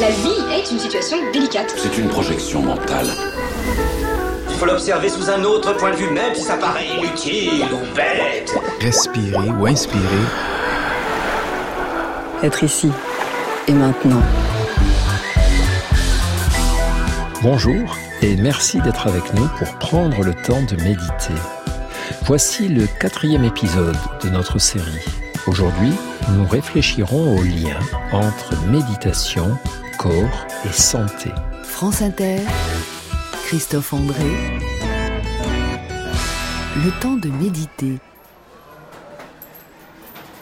La vie est une situation délicate. C'est une projection mentale. Il faut l'observer sous un autre point de vue, même si ça paraît inutile ou bête. Respirer ou inspirer. Être ici et maintenant. Bonjour et merci d'être avec nous pour prendre le temps de méditer. Voici le quatrième épisode de notre série. Aujourd'hui, nous réfléchirons au lien entre méditation, corps et santé. France Inter, Christophe André. Le temps de méditer.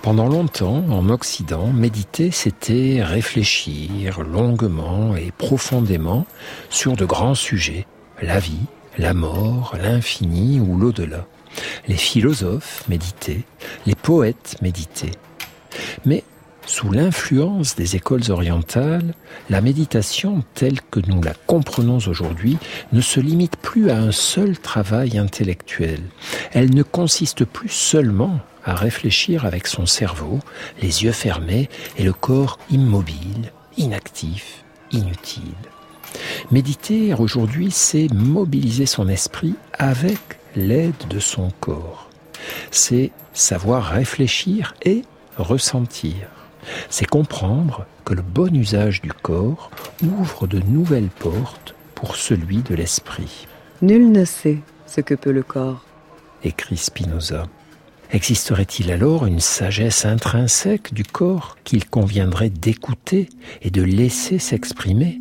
Pendant longtemps, en Occident, méditer, c'était réfléchir longuement et profondément sur de grands sujets, la vie, la mort, l'infini ou l'au-delà. Les philosophes méditaient, les poètes méditaient. Mais sous l'influence des écoles orientales, la méditation telle que nous la comprenons aujourd'hui ne se limite plus à un seul travail intellectuel. Elle ne consiste plus seulement à réfléchir avec son cerveau, les yeux fermés et le corps immobile, inactif, inutile. Méditer aujourd'hui, c'est mobiliser son esprit avec l'aide de son corps. C'est savoir réfléchir et ressentir. C'est comprendre que le bon usage du corps ouvre de nouvelles portes pour celui de l'esprit. Nul ne sait ce que peut le corps, écrit Spinoza. Existerait-il alors une sagesse intrinsèque du corps qu'il conviendrait d'écouter et de laisser s'exprimer?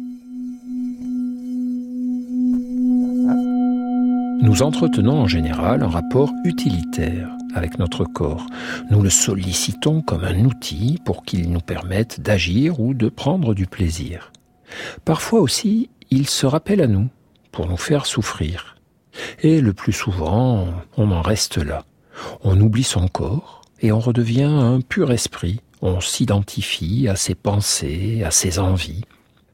Nous entretenons en général un rapport utilitaire avec notre corps. Nous le sollicitons comme un outil pour qu'il nous permette d'agir ou de prendre du plaisir. Parfois aussi, il se rappelle à nous pour nous faire souffrir. Et le plus souvent, on en reste là. On oublie son corps et on redevient un pur esprit. On s'identifie à ses pensées, à ses envies.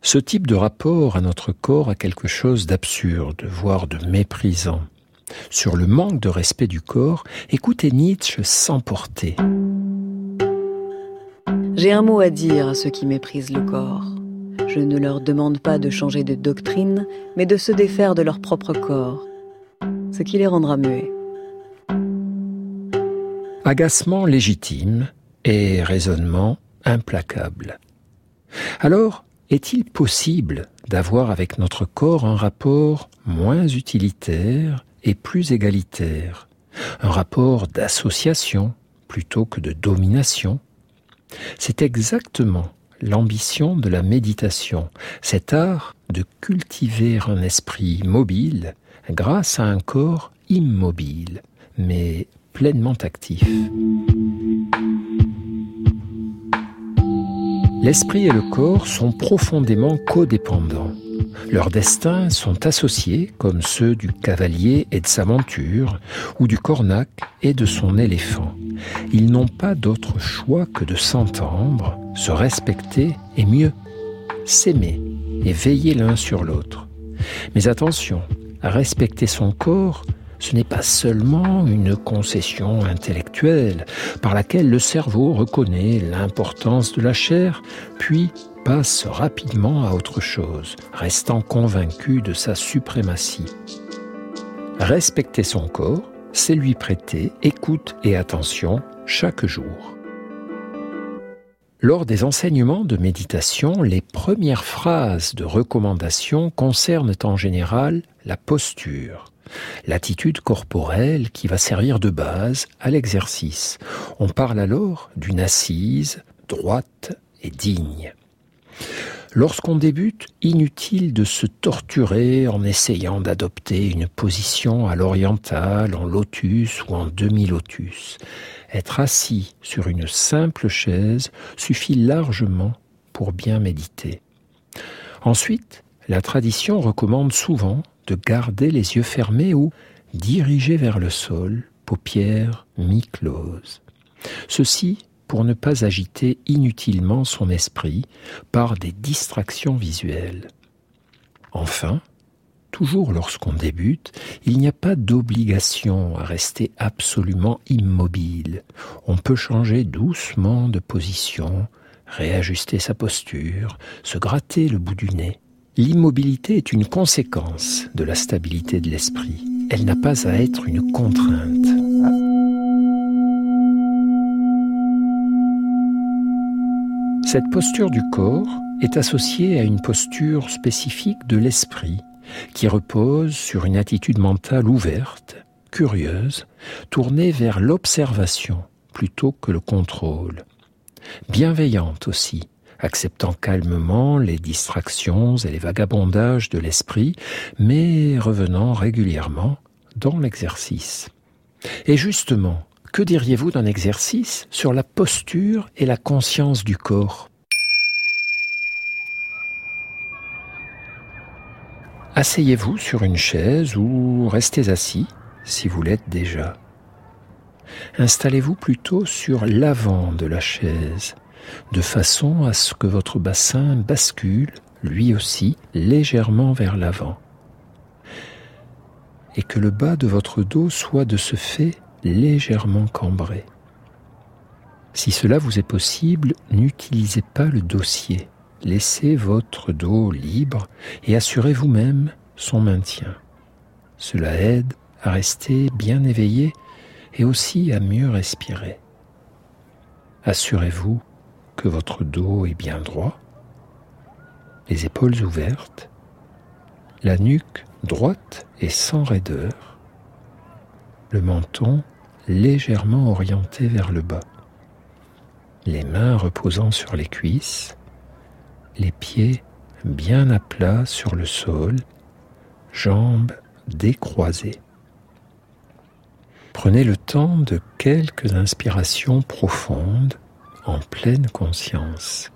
Ce type de rapport à notre corps a quelque chose d'absurde, voire de méprisant. Sur le manque de respect du corps, écoutez Nietzsche s'emporter. J'ai un mot à dire à ceux qui méprisent le corps. Je ne leur demande pas de changer de doctrine, mais de se défaire de leur propre corps, ce qui les rendra muets agacement légitime et raisonnement implacable. Alors, est-il possible d'avoir avec notre corps un rapport moins utilitaire et plus égalitaire, un rapport d'association plutôt que de domination C'est exactement l'ambition de la méditation, cet art de cultiver un esprit mobile grâce à un corps immobile, mais pleinement actif. L'esprit et le corps sont profondément codépendants. Leurs destins sont associés comme ceux du cavalier et de sa monture, ou du cornac et de son éléphant. Ils n'ont pas d'autre choix que de s'entendre, se respecter et mieux, s'aimer et veiller l'un sur l'autre. Mais attention, respecter son corps, ce n'est pas seulement une concession intellectuelle par laquelle le cerveau reconnaît l'importance de la chair, puis passe rapidement à autre chose, restant convaincu de sa suprématie. Respecter son corps, c'est lui prêter écoute et attention chaque jour. Lors des enseignements de méditation, les premières phrases de recommandation concernent en général la posture l'attitude corporelle qui va servir de base à l'exercice. On parle alors d'une assise droite et digne. Lorsqu'on débute, inutile de se torturer en essayant d'adopter une position à l'orientale, en lotus ou en demi-lotus. Être assis sur une simple chaise suffit largement pour bien méditer. Ensuite, la tradition recommande souvent de garder les yeux fermés ou dirigés vers le sol, paupières mi-closes. Ceci pour ne pas agiter inutilement son esprit par des distractions visuelles. Enfin, toujours lorsqu'on débute, il n'y a pas d'obligation à rester absolument immobile. On peut changer doucement de position, réajuster sa posture, se gratter le bout du nez. L'immobilité est une conséquence de la stabilité de l'esprit. Elle n'a pas à être une contrainte. Cette posture du corps est associée à une posture spécifique de l'esprit qui repose sur une attitude mentale ouverte, curieuse, tournée vers l'observation plutôt que le contrôle. Bienveillante aussi, acceptant calmement les distractions et les vagabondages de l'esprit, mais revenant régulièrement dans l'exercice. Et justement, que diriez-vous d'un exercice sur la posture et la conscience du corps? Asseyez-vous sur une chaise ou restez assis si vous l'êtes déjà. Installez-vous plutôt sur l'avant de la chaise, de façon à ce que votre bassin bascule, lui aussi, légèrement vers l'avant, et que le bas de votre dos soit de ce fait légèrement cambré. Si cela vous est possible, n'utilisez pas le dossier. Laissez votre dos libre et assurez vous-même son maintien. Cela aide à rester bien éveillé et aussi à mieux respirer. Assurez-vous que votre dos est bien droit, les épaules ouvertes, la nuque droite et sans raideur, le menton légèrement orienté vers le bas, les mains reposant sur les cuisses, les pieds bien à plat sur le sol, jambes décroisées. Prenez le temps de quelques inspirations profondes en pleine conscience.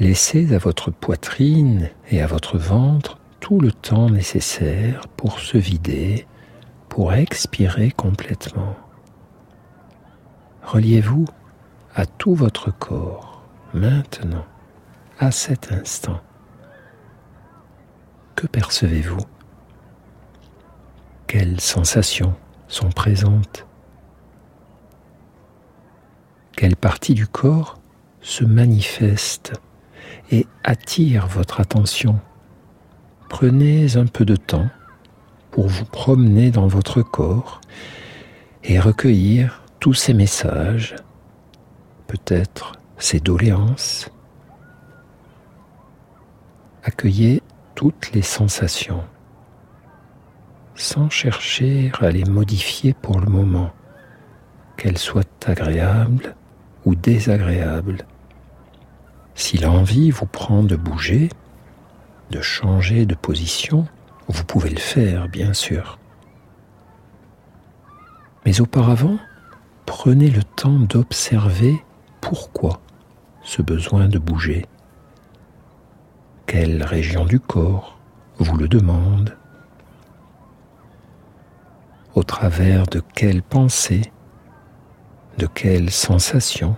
Laissez à votre poitrine et à votre ventre tout le temps nécessaire pour se vider, pour expirer complètement. Reliez-vous à tout votre corps maintenant, à cet instant, que percevez-vous? Quelles sensations sont présentes? Quelle partie du corps se manifeste et attire votre attention? Prenez un peu de temps pour vous promener dans votre corps et recueillir tous ces messages, peut-être ces doléances. Accueillez toutes les sensations sans chercher à les modifier pour le moment, qu'elles soient agréables ou désagréables. Si l'envie vous prend de bouger, de changer de position, vous pouvez le faire, bien sûr. Mais auparavant, prenez le temps d'observer pourquoi ce besoin de bouger. Quelle région du corps vous le demande? Au travers de quelles pensées De quelles sensations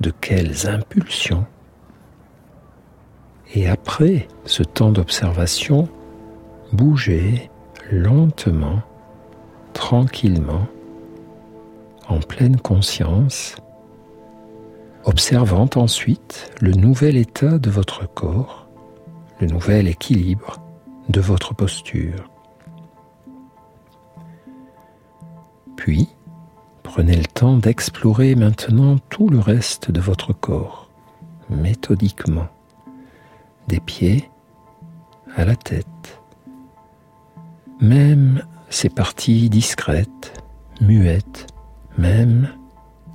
De quelles impulsions? Et après ce temps d'observation, bougez lentement, tranquillement, en pleine conscience, observant ensuite le nouvel état de votre corps, le nouvel équilibre de votre posture. Puis, prenez le temps d'explorer maintenant tout le reste de votre corps, méthodiquement, des pieds à la tête, même ces parties discrètes, muettes, même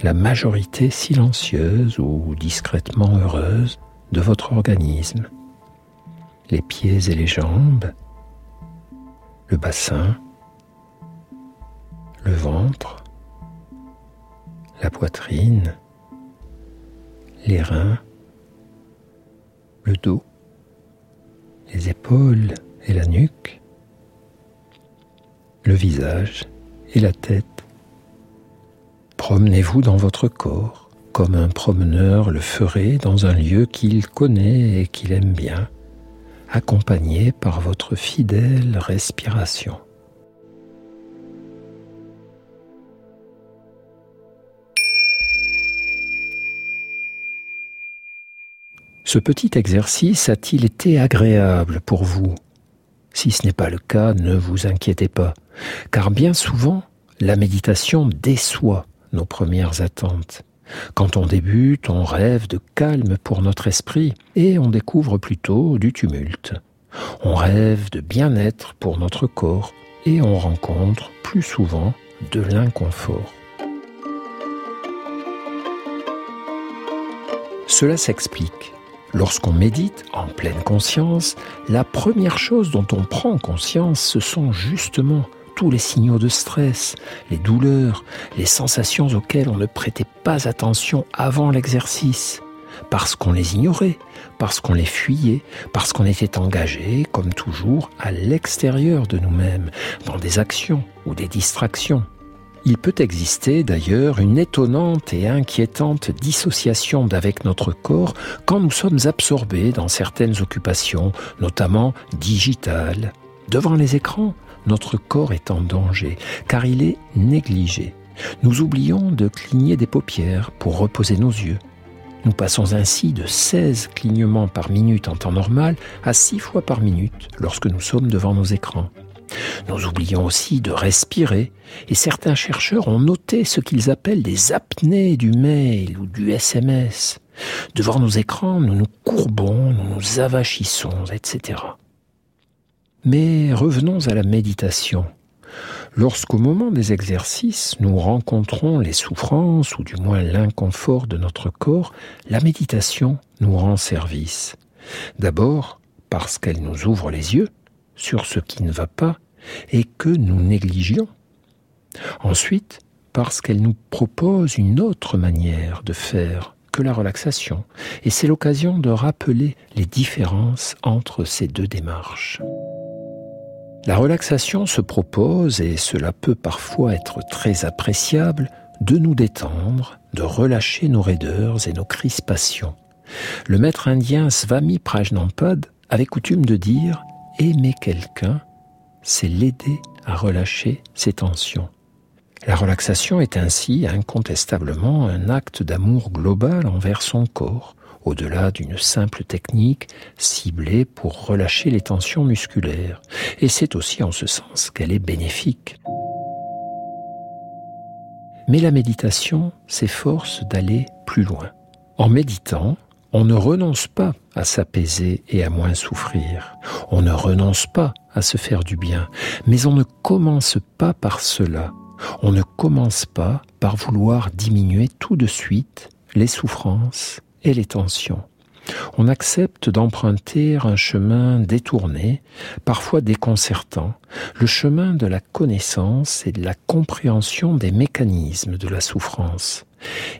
la majorité silencieuse ou discrètement heureuse de votre organisme, les pieds et les jambes, le bassin, le ventre, la poitrine, les reins, le dos, les épaules et la nuque, le visage et la tête. Promenez-vous dans votre corps comme un promeneur le ferait dans un lieu qu'il connaît et qu'il aime bien, accompagné par votre fidèle respiration. Ce petit exercice a-t-il été agréable pour vous? Si ce n'est pas le cas, ne vous inquiétez pas, car bien souvent, la méditation déçoit nos premières attentes. Quand on débute, on rêve de calme pour notre esprit et on découvre plutôt du tumulte. On rêve de bien-être pour notre corps et on rencontre plus souvent de l'inconfort. Cela s'explique. Lorsqu'on médite en pleine conscience, la première chose dont on prend conscience, ce sont justement tous les signaux de stress, les douleurs, les sensations auxquelles on ne prêtait pas attention avant l'exercice, parce qu'on les ignorait, parce qu'on les fuyait, parce qu'on était engagé, comme toujours, à l'extérieur de nous-mêmes, dans des actions ou des distractions. Il peut exister d'ailleurs une étonnante et inquiétante dissociation d'avec notre corps quand nous sommes absorbés dans certaines occupations, notamment digitales. Devant les écrans, notre corps est en danger, car il est négligé. Nous oublions de cligner des paupières pour reposer nos yeux. Nous passons ainsi de 16 clignements par minute en temps normal à 6 fois par minute lorsque nous sommes devant nos écrans. Nous oublions aussi de respirer, et certains chercheurs ont noté ce qu'ils appellent des apnées du mail ou du SMS. Devant nos écrans, nous nous courbons, nous nous avachissons, etc. Mais revenons à la méditation. Lorsqu'au moment des exercices, nous rencontrons les souffrances ou du moins l'inconfort de notre corps, la méditation nous rend service. D'abord parce qu'elle nous ouvre les yeux sur ce qui ne va pas et que nous négligions. Ensuite, parce qu'elle nous propose une autre manière de faire que la relaxation, et c'est l'occasion de rappeler les différences entre ces deux démarches. La relaxation se propose, et cela peut parfois être très appréciable, de nous détendre, de relâcher nos raideurs et nos crispations. Le maître indien Swami Prajnampad avait coutume de dire Aimer quelqu'un, c'est l'aider à relâcher ses tensions. La relaxation est ainsi incontestablement un acte d'amour global envers son corps, au-delà d'une simple technique ciblée pour relâcher les tensions musculaires. Et c'est aussi en ce sens qu'elle est bénéfique. Mais la méditation s'efforce d'aller plus loin. En méditant, on ne renonce pas à s'apaiser et à moins souffrir. On ne renonce pas à se faire du bien. Mais on ne commence pas par cela. On ne commence pas par vouloir diminuer tout de suite les souffrances et les tensions. On accepte d'emprunter un chemin détourné, parfois déconcertant, le chemin de la connaissance et de la compréhension des mécanismes de la souffrance.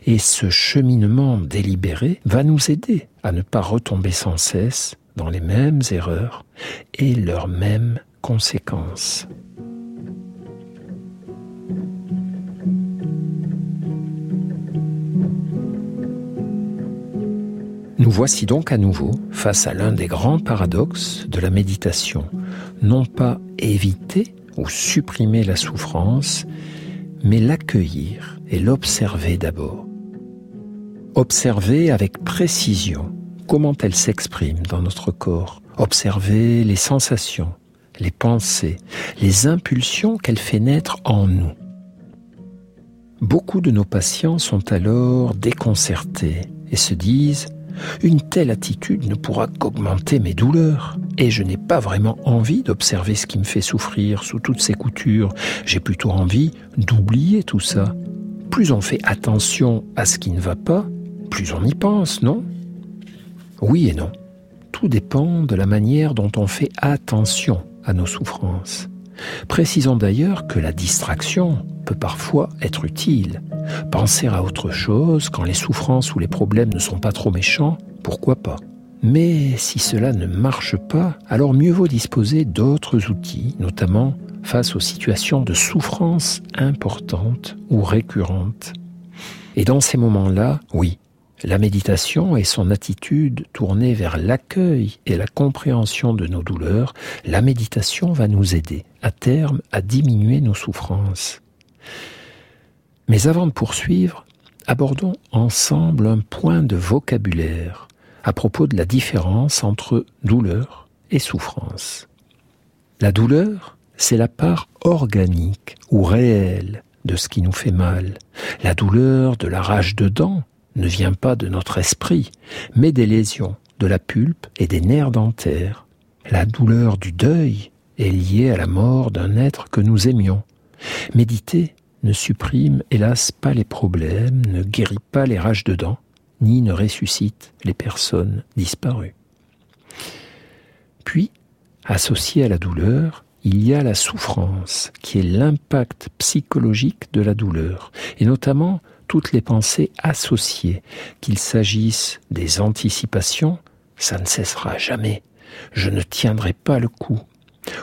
Et ce cheminement délibéré va nous aider à ne pas retomber sans cesse dans les mêmes erreurs et leurs mêmes conséquences. Nous voici donc à nouveau face à l'un des grands paradoxes de la méditation. Non pas éviter ou supprimer la souffrance, mais l'accueillir et l'observer d'abord. Observer avec précision comment elle s'exprime dans notre corps. Observer les sensations, les pensées, les impulsions qu'elle fait naître en nous. Beaucoup de nos patients sont alors déconcertés et se disent une telle attitude ne pourra qu'augmenter mes douleurs, et je n'ai pas vraiment envie d'observer ce qui me fait souffrir sous toutes ces coutures, j'ai plutôt envie d'oublier tout ça. Plus on fait attention à ce qui ne va pas, plus on y pense, non? Oui et non. Tout dépend de la manière dont on fait attention à nos souffrances. Précisons d'ailleurs que la distraction peut parfois être utile. Penser à autre chose quand les souffrances ou les problèmes ne sont pas trop méchants, pourquoi pas? Mais si cela ne marche pas, alors mieux vaut disposer d'autres outils, notamment face aux situations de souffrance importantes ou récurrentes. Et dans ces moments-là, oui, la méditation et son attitude tournée vers l'accueil et la compréhension de nos douleurs, la méditation va nous aider à terme à diminuer nos souffrances. Mais avant de poursuivre, abordons ensemble un point de vocabulaire, à propos de la différence entre douleur et souffrance. La douleur, c'est la part organique ou réelle de ce qui nous fait mal. La douleur de la rage de dents ne vient pas de notre esprit, mais des lésions de la pulpe et des nerfs dentaires. La douleur du deuil est liée à la mort d'un être que nous aimions. Méditer ne supprime hélas pas les problèmes, ne guérit pas les rages de dents, ni ne ressuscite les personnes disparues. Puis, associé à la douleur, il y a la souffrance, qui est l'impact psychologique de la douleur, et notamment toutes les pensées associées, qu'il s'agisse des anticipations, ça ne cessera jamais, je ne tiendrai pas le coup,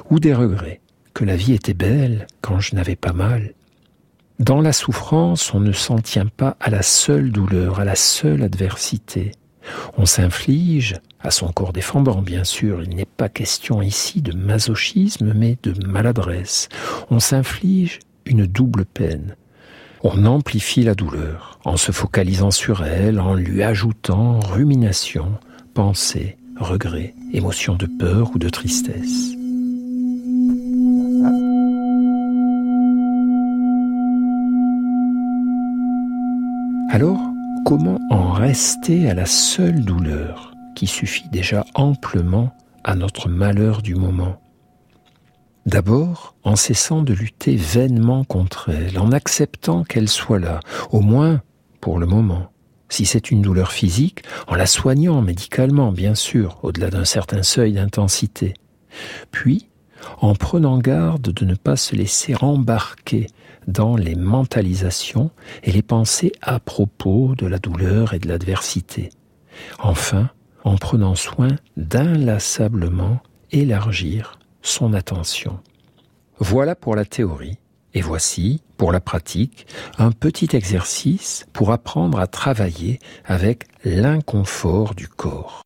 ou des regrets, que la vie était belle quand je n'avais pas mal, dans la souffrance, on ne s'en tient pas à la seule douleur, à la seule adversité. On s'inflige, à son corps défendant bien sûr, il n'est pas question ici de masochisme, mais de maladresse. On s'inflige une double peine. On amplifie la douleur en se focalisant sur elle, en lui ajoutant rumination, pensée, regret, émotion de peur ou de tristesse. Alors, comment en rester à la seule douleur qui suffit déjà amplement à notre malheur du moment? D'abord, en cessant de lutter vainement contre elle, en acceptant qu'elle soit là, au moins pour le moment. Si c'est une douleur physique, en la soignant médicalement, bien sûr, au-delà d'un certain seuil d'intensité. Puis, en prenant garde de ne pas se laisser embarquer dans les mentalisations et les pensées à propos de la douleur et de l'adversité. Enfin, en prenant soin d'inlassablement élargir son attention. Voilà pour la théorie. Et voici, pour la pratique, un petit exercice pour apprendre à travailler avec l'inconfort du corps.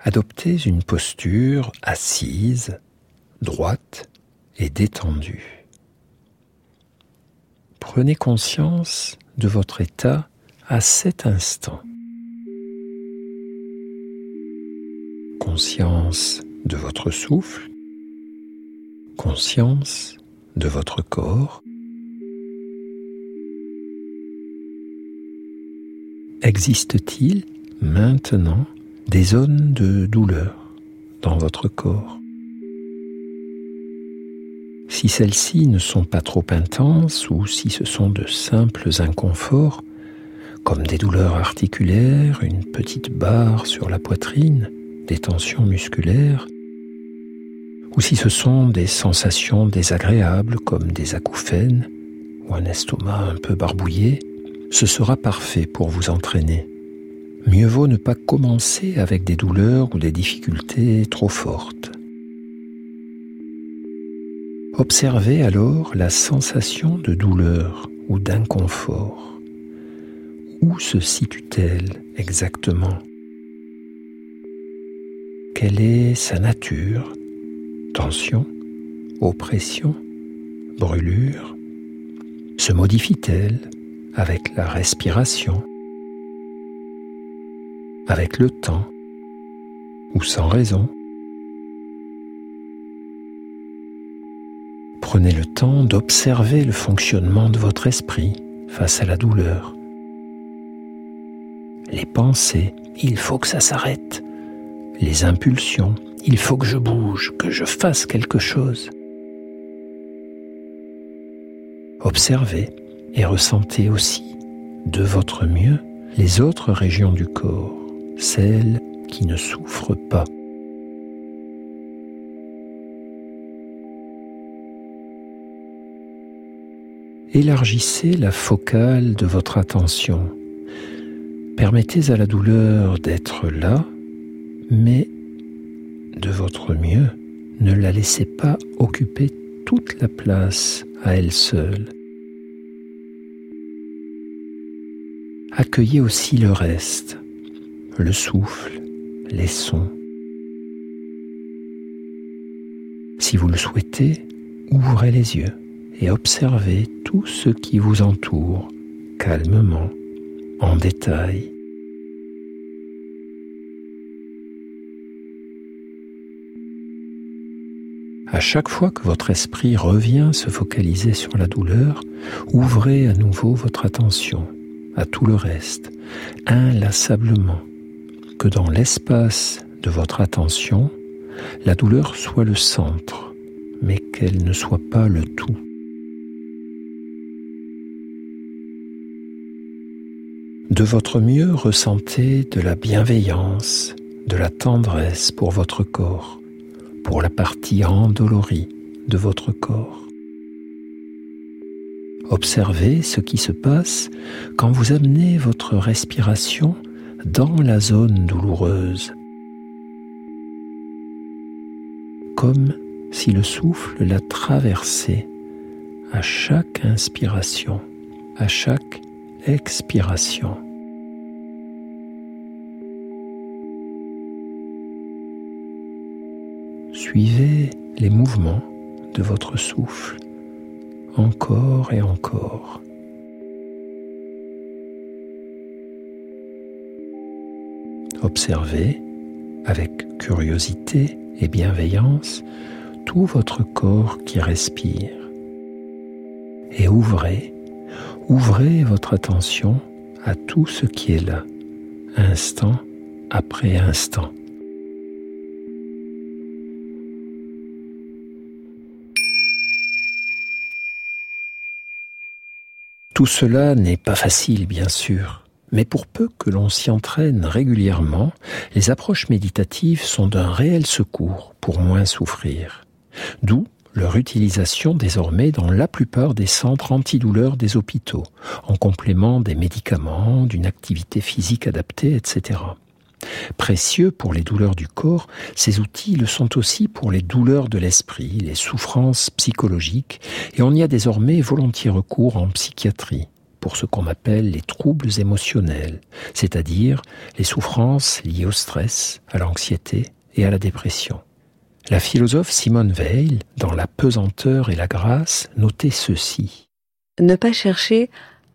Adoptez une posture assise, droite et détendue. Prenez conscience de votre état à cet instant. Conscience de votre souffle, conscience de votre corps. Existe-t-il maintenant des zones de douleur dans votre corps? Si celles-ci ne sont pas trop intenses ou si ce sont de simples inconforts, comme des douleurs articulaires, une petite barre sur la poitrine, tensions musculaires, ou si ce sont des sensations désagréables comme des acouphènes ou un estomac un peu barbouillé, ce sera parfait pour vous entraîner mieux vaut ne pas commencer avec des douleurs ou des difficultés trop fortes. Observez alors la sensation de douleur ou d'inconfort. Où se situe-t-elle exactement? Quelle est sa nature? Tension? Oppression? Brûlure? Se modifie-t-elle avec la respiration? Avec le temps? Ou sans raison? Prenez le temps d'observer le fonctionnement de votre esprit face à la douleur. Les pensées, il faut que ça s'arrête. Les impulsions, il faut que je bouge, que je fasse quelque chose. Observez et ressentez aussi, de votre mieux, les autres régions du corps celle qui ne souffre pas. Élargissez la focale de votre attention. Permettez à la douleur d'être là, mais de votre mieux, ne la laissez pas occuper toute la place à elle seule. Accueillez aussi le reste le souffle, les sons. Si vous le souhaitez, ouvrez les yeux et observez tout ce qui vous entoure calmement, en détail. À chaque fois que votre esprit revient se focaliser sur la douleur, ouvrez à nouveau votre attention à tout le reste, inlassablement, que dans l'espace de votre attention, la douleur soit le centre, mais qu'elle ne soit pas le tout. De votre mieux, ressentez de la bienveillance, de la tendresse pour votre corps, pour la partie endolorie de votre corps. Observez ce qui se passe quand vous amenez votre respiration dans la zone douloureuse, comme si le souffle la traversait à chaque inspiration, à chaque expiration. Suivez les mouvements de votre souffle encore et encore. Observez avec curiosité et bienveillance tout votre corps qui respire. Et ouvrez, ouvrez votre attention à tout ce qui est là, instant après instant. Tout cela n'est pas facile, bien sûr, mais pour peu que l'on s'y entraîne régulièrement, les approches méditatives sont d'un réel secours pour moins souffrir. D'où leur utilisation désormais dans la plupart des centres antidouleurs des hôpitaux, en complément des médicaments, d'une activité physique adaptée, etc. Précieux pour les douleurs du corps, ces outils le sont aussi pour les douleurs de l'esprit, les souffrances psychologiques, et on y a désormais volontiers recours en psychiatrie pour ce qu'on appelle les troubles émotionnels, c'est-à-dire les souffrances liées au stress, à l'anxiété et à la dépression. La philosophe Simone Weil, dans La pesanteur et la grâce, notait ceci. Ne pas chercher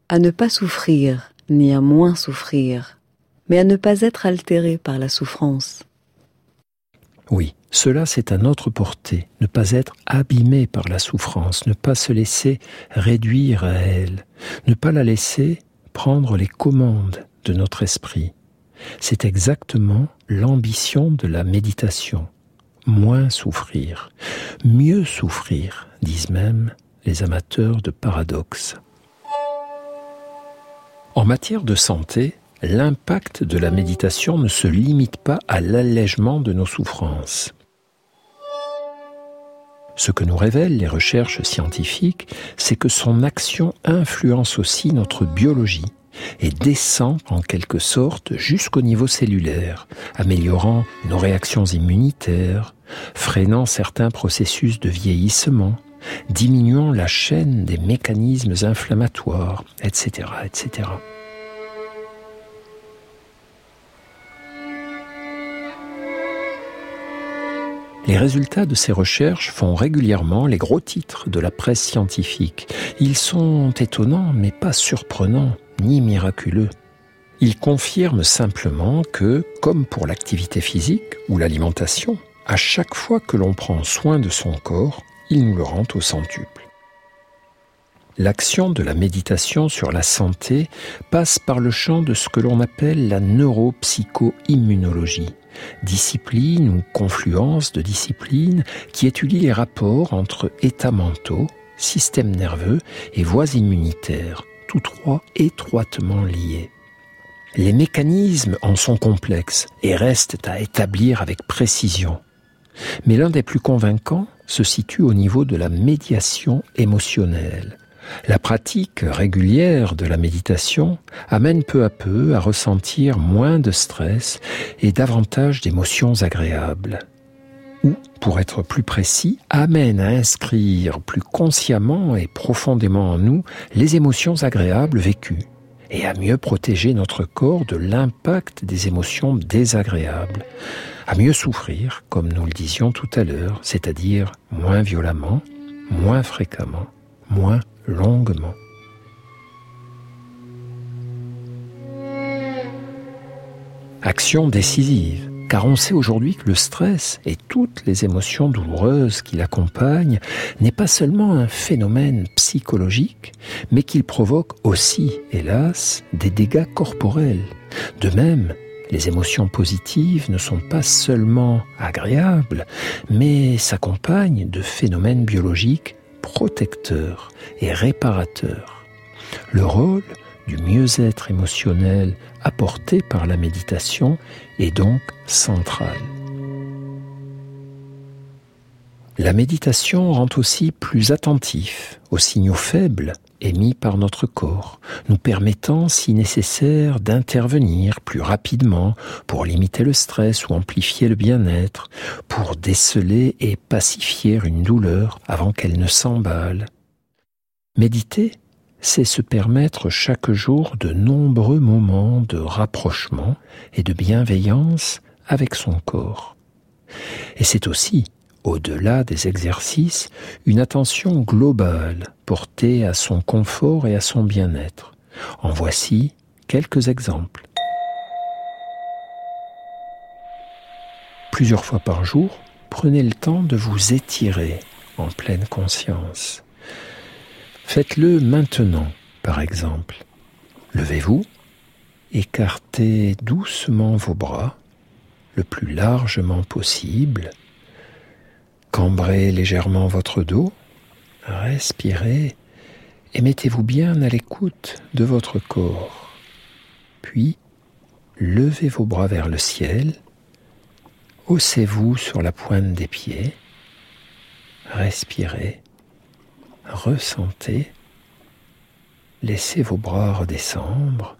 à ne pas souffrir, ni à moins souffrir, mais à ne pas être altéré par la souffrance. Oui, cela c'est à notre portée, ne pas être abîmé par la souffrance, ne pas se laisser réduire à elle, ne pas la laisser prendre les commandes de notre esprit. C'est exactement l'ambition de la méditation. Moins souffrir, mieux souffrir, disent même les amateurs de paradoxes. En matière de santé, l'impact de la méditation ne se limite pas à l'allègement de nos souffrances. Ce que nous révèlent les recherches scientifiques, c'est que son action influence aussi notre biologie et descend en quelque sorte jusqu'au niveau cellulaire, améliorant nos réactions immunitaires, freinant certains processus de vieillissement, diminuant la chaîne des mécanismes inflammatoires, etc., etc. Les résultats de ces recherches font régulièrement les gros titres de la presse scientifique. Ils sont étonnants mais pas surprenants ni miraculeux. Ils confirment simplement que, comme pour l'activité physique ou l'alimentation, à chaque fois que l'on prend soin de son corps, il nous le rend au centuple. L'action de la méditation sur la santé passe par le champ de ce que l'on appelle la neuropsycho-immunologie, discipline ou confluence de disciplines qui étudie les rapports entre états mentaux, système nerveux et voies immunitaires, tous trois étroitement liés. Les mécanismes en sont complexes et restent à établir avec précision. Mais l'un des plus convaincants se situe au niveau de la médiation émotionnelle, la pratique régulière de la méditation amène peu à peu à ressentir moins de stress et davantage d'émotions agréables. Ou, pour être plus précis, amène à inscrire plus consciemment et profondément en nous les émotions agréables vécues et à mieux protéger notre corps de l'impact des émotions désagréables, à mieux souffrir, comme nous le disions tout à l'heure, c'est-à-dire moins violemment, moins fréquemment moins longuement. Action décisive, car on sait aujourd'hui que le stress et toutes les émotions douloureuses qui l'accompagnent n'est pas seulement un phénomène psychologique, mais qu'il provoque aussi, hélas, des dégâts corporels. De même, les émotions positives ne sont pas seulement agréables, mais s'accompagnent de phénomènes biologiques protecteurs et réparateurs. Le rôle du mieux-être émotionnel apporté par la méditation est donc central. La méditation rend aussi plus attentif aux signaux faibles émis par notre corps, nous permettant, si nécessaire, d'intervenir plus rapidement pour limiter le stress ou amplifier le bien-être, pour déceler et pacifier une douleur avant qu'elle ne s'emballe. Méditer, c'est se permettre chaque jour de nombreux moments de rapprochement et de bienveillance avec son corps. Et c'est aussi au-delà des exercices, une attention globale portée à son confort et à son bien-être. En voici quelques exemples. Plusieurs fois par jour, prenez le temps de vous étirer en pleine conscience. Faites-le maintenant, par exemple. Levez-vous, écartez doucement vos bras, le plus largement possible, Cambrez légèrement votre dos, respirez et mettez-vous bien à l'écoute de votre corps. Puis, levez vos bras vers le ciel, haussez-vous sur la pointe des pieds, respirez, ressentez, laissez vos bras redescendre.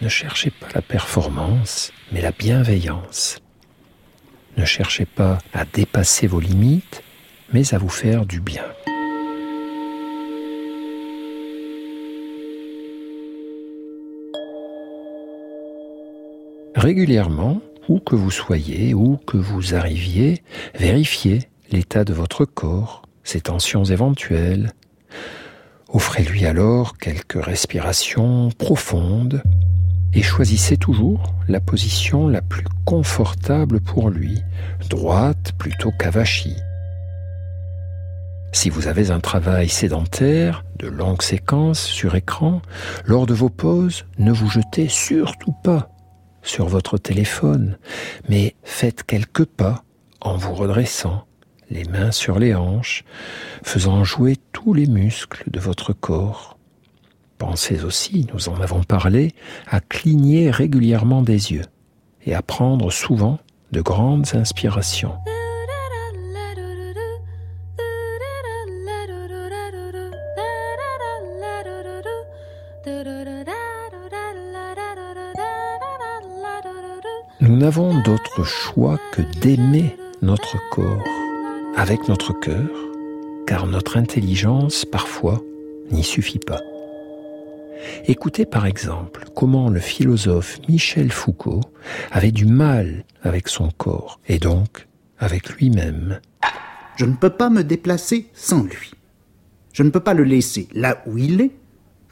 Ne cherchez pas la performance, mais la bienveillance. Ne cherchez pas à dépasser vos limites, mais à vous faire du bien. Régulièrement, où que vous soyez, où que vous arriviez, vérifiez l'état de votre corps, ses tensions éventuelles. Offrez-lui alors quelques respirations profondes et choisissez toujours la position la plus confortable pour lui, droite plutôt qu'avachie. Si vous avez un travail sédentaire, de longues séquences sur écran, lors de vos pauses, ne vous jetez surtout pas sur votre téléphone, mais faites quelques pas en vous redressant, les mains sur les hanches, faisant jouer tous les muscles de votre corps. Pensez aussi, nous en avons parlé, à cligner régulièrement des yeux et à prendre souvent de grandes inspirations. Nous n'avons d'autre choix que d'aimer notre corps avec notre cœur, car notre intelligence parfois n'y suffit pas. Écoutez par exemple comment le philosophe Michel Foucault avait du mal avec son corps et donc avec lui-même. Je ne peux pas me déplacer sans lui. Je ne peux pas le laisser là où il est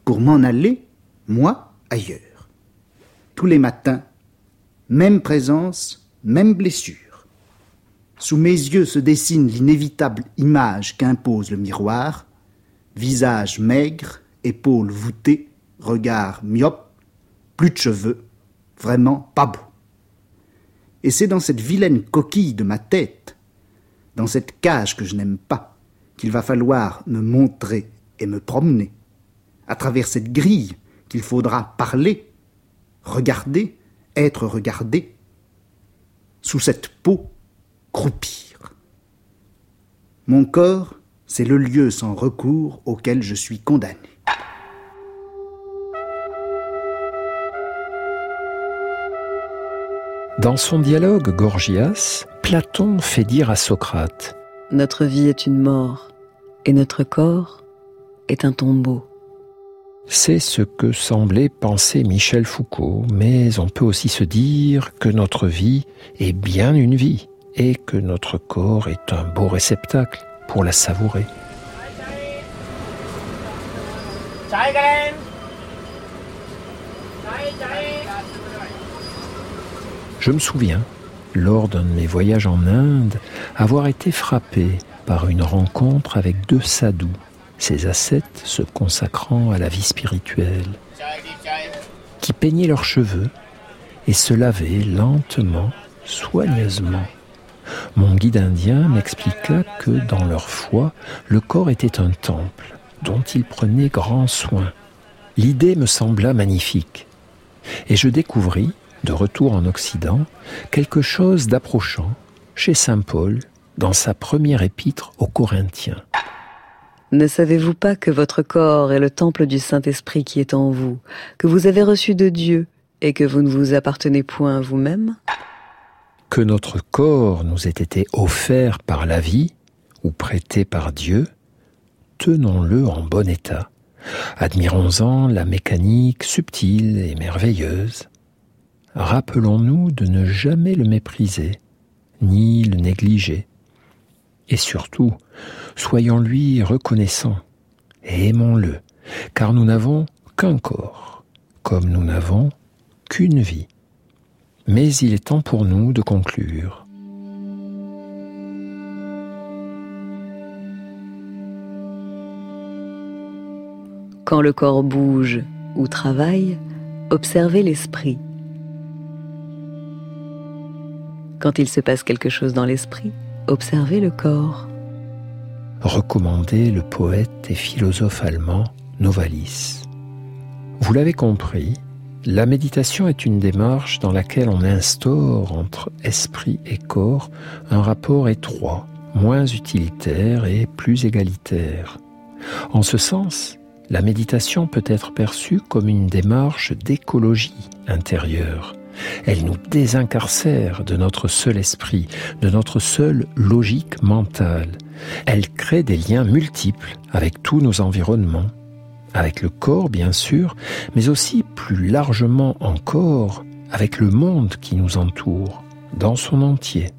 pour m'en aller, moi, ailleurs. Tous les matins, même présence, même blessure. Sous mes yeux se dessine l'inévitable image qu'impose le miroir, visage maigre, épaules voûtées, regard myope, plus de cheveux, vraiment pas beau. Et c'est dans cette vilaine coquille de ma tête, dans cette cage que je n'aime pas, qu'il va falloir me montrer et me promener, à travers cette grille qu'il faudra parler, regarder, être regardé, sous cette peau croupir. Mon corps, c'est le lieu sans recours auquel je suis condamné. Dans son dialogue Gorgias, Platon fait dire à Socrate Notre vie est une mort et notre corps est un tombeau. C'est ce que semblait penser Michel Foucault, mais on peut aussi se dire que notre vie est bien une vie et que notre corps est un beau réceptacle pour la savourer. Je me souviens, lors d'un de mes voyages en Inde, avoir été frappé par une rencontre avec deux sadhus, ces ascètes se consacrant à la vie spirituelle, qui peignaient leurs cheveux et se lavaient lentement, soigneusement. Mon guide indien m'expliqua que dans leur foi, le corps était un temple dont ils prenaient grand soin. L'idée me sembla magnifique, et je découvris, de retour en Occident, quelque chose d'approchant chez Saint Paul dans sa première épître aux Corinthiens. Ne savez-vous pas que votre corps est le temple du Saint-Esprit qui est en vous, que vous avez reçu de Dieu et que vous ne vous appartenez point vous-même? Que notre corps nous ait été offert par la vie ou prêté par Dieu, tenons-le en bon état. Admirons-en la mécanique subtile et merveilleuse. Rappelons-nous de ne jamais le mépriser, ni le négliger. Et surtout, soyons-lui reconnaissants et aimons-le, car nous n'avons qu'un corps, comme nous n'avons qu'une vie. Mais il est temps pour nous de conclure. Quand le corps bouge ou travaille, observez l'esprit. Quand il se passe quelque chose dans l'esprit, observez le corps. Recommandait le poète et philosophe allemand Novalis. Vous l'avez compris, la méditation est une démarche dans laquelle on instaure entre esprit et corps un rapport étroit, moins utilitaire et plus égalitaire. En ce sens, la méditation peut être perçue comme une démarche d'écologie intérieure. Elle nous désincarcère de notre seul esprit, de notre seule logique mentale. Elle crée des liens multiples avec tous nos environnements, avec le corps bien sûr, mais aussi plus largement encore avec le monde qui nous entoure, dans son entier.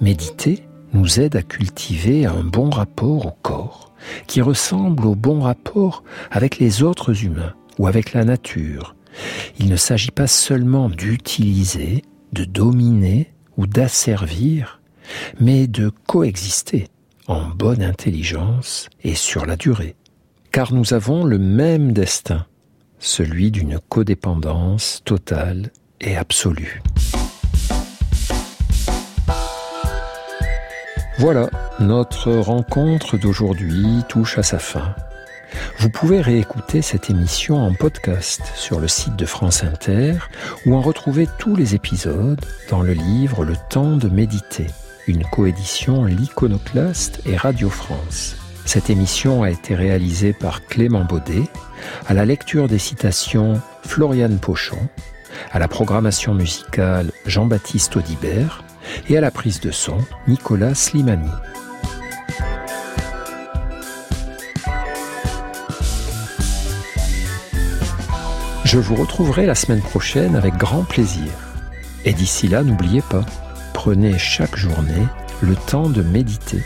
Méditer nous aide à cultiver un bon rapport au corps qui ressemble au bon rapport avec les autres humains ou avec la nature. Il ne s'agit pas seulement d'utiliser, de dominer ou d'asservir, mais de coexister en bonne intelligence et sur la durée. Car nous avons le même destin, celui d'une codépendance totale et absolue. Voilà, notre rencontre d'aujourd'hui touche à sa fin. Vous pouvez réécouter cette émission en podcast sur le site de France Inter ou en retrouver tous les épisodes dans le livre Le temps de méditer, une coédition L'Iconoclaste et Radio France. Cette émission a été réalisée par Clément Baudet, à la lecture des citations Floriane Pochon, à la programmation musicale Jean-Baptiste Audibert, et à la prise de son, Nicolas Slimani. Je vous retrouverai la semaine prochaine avec grand plaisir. Et d'ici là, n'oubliez pas, prenez chaque journée le temps de méditer